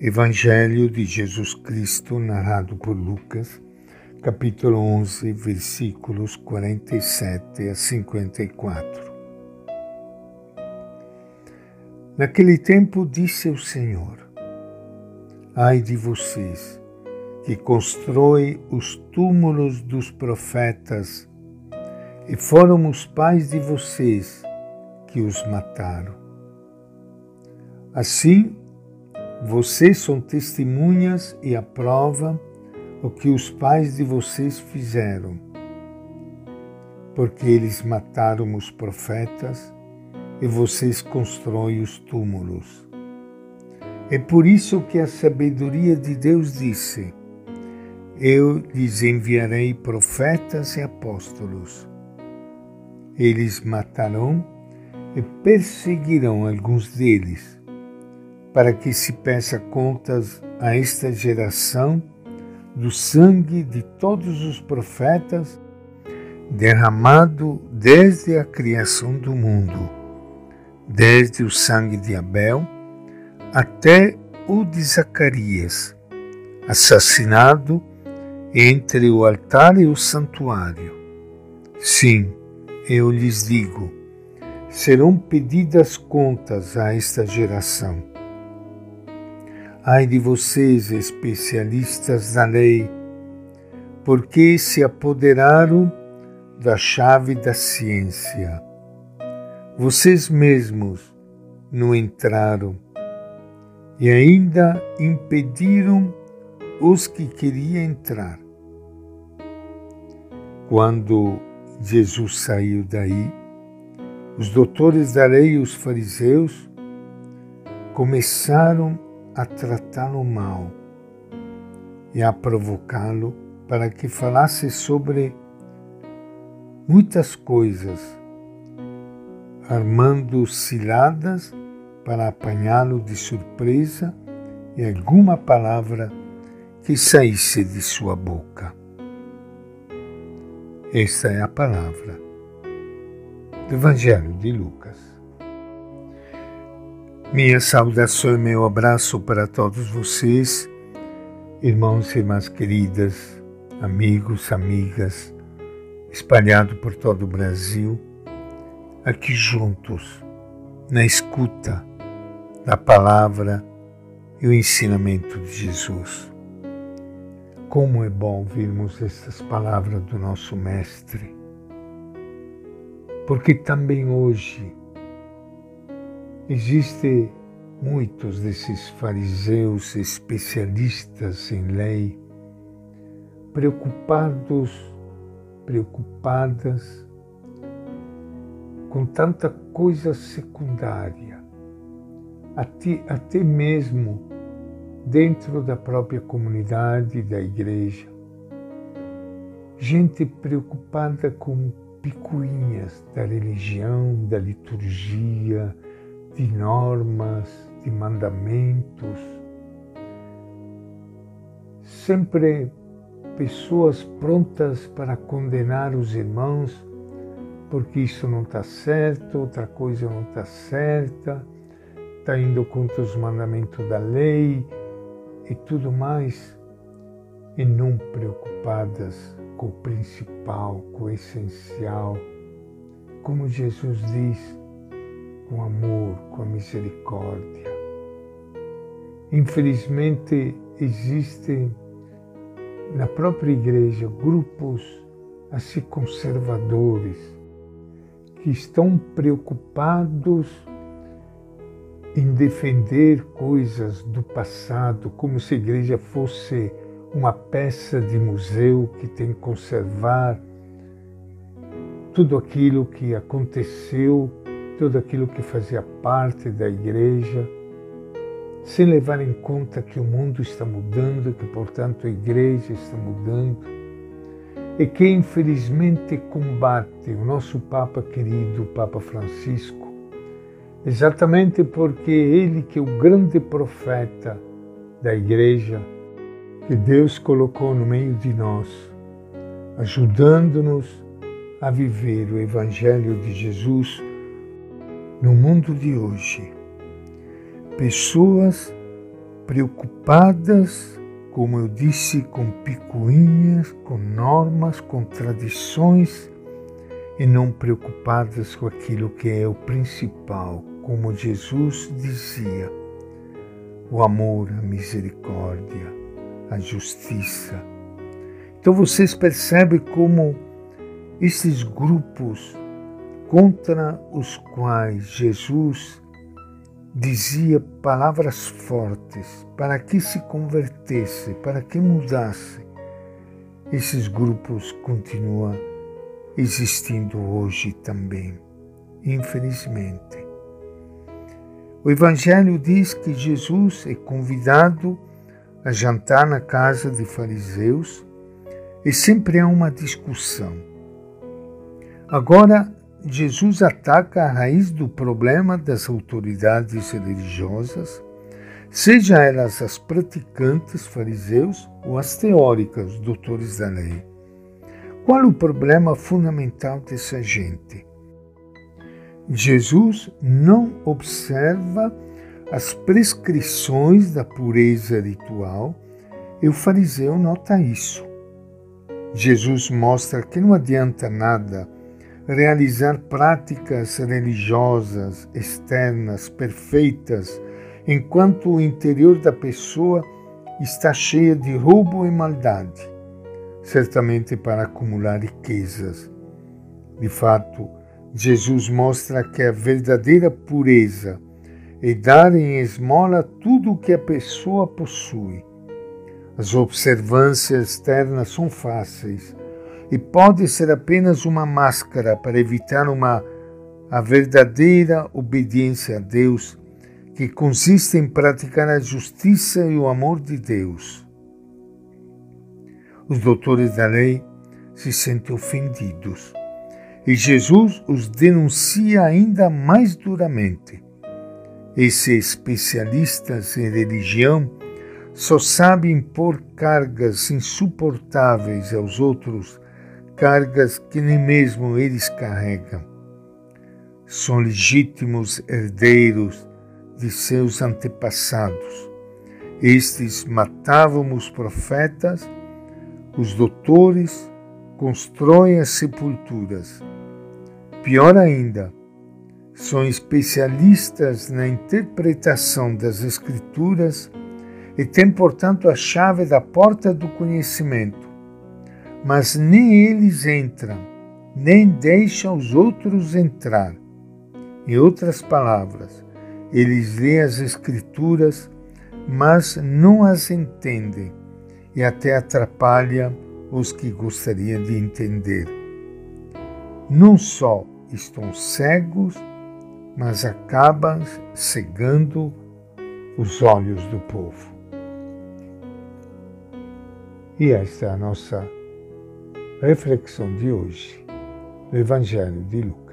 Evangelho de Jesus Cristo, narrado por Lucas, capítulo 11, versículos 47 a 54. Naquele tempo disse o Senhor: Ai de vocês, que constroem os túmulos dos profetas, e foram os pais de vocês que os mataram. Assim, vocês são testemunhas e aprovam o que os pais de vocês fizeram, porque eles mataram os profetas e vocês constroem os túmulos. É por isso que a sabedoria de Deus disse: Eu lhes enviarei profetas e apóstolos. Eles matarão e perseguirão alguns deles para que se peça contas a esta geração do sangue de todos os profetas derramado desde a criação do mundo, desde o sangue de Abel até o de Zacarias, assassinado entre o altar e o santuário. Sim, eu lhes digo, serão pedidas contas a esta geração. Ai de vocês, especialistas da lei, porque se apoderaram da chave da ciência. Vocês mesmos não entraram e ainda impediram os que queriam entrar. Quando Jesus saiu daí, os doutores da lei e os fariseus começaram a tratá-lo mal e a provocá-lo para que falasse sobre muitas coisas, armando ciladas para apanhá-lo de surpresa e alguma palavra que saísse de sua boca. Esta é a palavra do Evangelho de Lucas. Minha saudação e meu abraço para todos vocês, irmãos e irmãs queridas, amigos, amigas, espalhados por todo o Brasil, aqui juntos, na escuta da palavra e o ensinamento de Jesus. Como é bom ouvirmos essas palavras do nosso Mestre, porque também hoje Existem muitos desses fariseus especialistas em lei preocupados, preocupadas com tanta coisa secundária, até, até mesmo dentro da própria comunidade da igreja. Gente preocupada com picuinhas da religião, da liturgia, de normas, de mandamentos, sempre pessoas prontas para condenar os irmãos porque isso não está certo, outra coisa não está certa, está indo contra os mandamentos da lei e tudo mais, e não preocupadas com o principal, com o essencial. Como Jesus diz, com amor, com a misericórdia. Infelizmente, existem na própria igreja grupos assim conservadores que estão preocupados em defender coisas do passado, como se a igreja fosse uma peça de museu que tem que conservar tudo aquilo que aconteceu tudo aquilo que fazia parte da igreja, sem levar em conta que o mundo está mudando, que portanto a igreja está mudando, e que infelizmente combate o nosso Papa querido, o Papa Francisco, exatamente porque ele que é o grande profeta da igreja, que Deus colocou no meio de nós, ajudando-nos a viver o Evangelho de Jesus no mundo de hoje, pessoas preocupadas, como eu disse, com picuinhas, com normas, com tradições e não preocupadas com aquilo que é o principal, como Jesus dizia: o amor, a misericórdia, a justiça. Então vocês percebem como esses grupos contra os quais Jesus dizia palavras fortes para que se convertesse, para que mudasse, esses grupos continuam existindo hoje também, infelizmente. O Evangelho diz que Jesus é convidado a jantar na casa de fariseus e sempre há uma discussão. Agora, Jesus ataca a raiz do problema das autoridades religiosas, seja elas as praticantes fariseus ou as teóricas doutores da lei. Qual o problema fundamental dessa gente? Jesus não observa as prescrições da pureza ritual e o fariseu nota isso. Jesus mostra que não adianta nada realizar práticas religiosas externas perfeitas enquanto o interior da pessoa está cheio de roubo e maldade certamente para acumular riquezas. De fato, Jesus mostra que a verdadeira pureza é dar em esmola tudo o que a pessoa possui. As observâncias externas são fáceis e pode ser apenas uma máscara para evitar uma a verdadeira obediência a Deus, que consiste em praticar a justiça e o amor de Deus. Os doutores da lei se sentem ofendidos e Jesus os denuncia ainda mais duramente. Esses especialistas em religião só sabem impor cargas insuportáveis aos outros, cargas que nem mesmo eles carregam. São legítimos herdeiros de seus antepassados. Estes matavam os profetas os doutores constroem as sepulturas. Pior ainda, são especialistas na interpretação das Escrituras e têm, portanto, a chave da porta do conhecimento. Mas nem eles entram, nem deixam os outros entrar. Em outras palavras, eles leem as Escrituras, mas não as entendem e até atrapalha os que gostariam de entender. Não só estão cegos, mas acabam cegando os olhos do povo. E esta é a nossa reflexão de hoje do Evangelho de Lucas.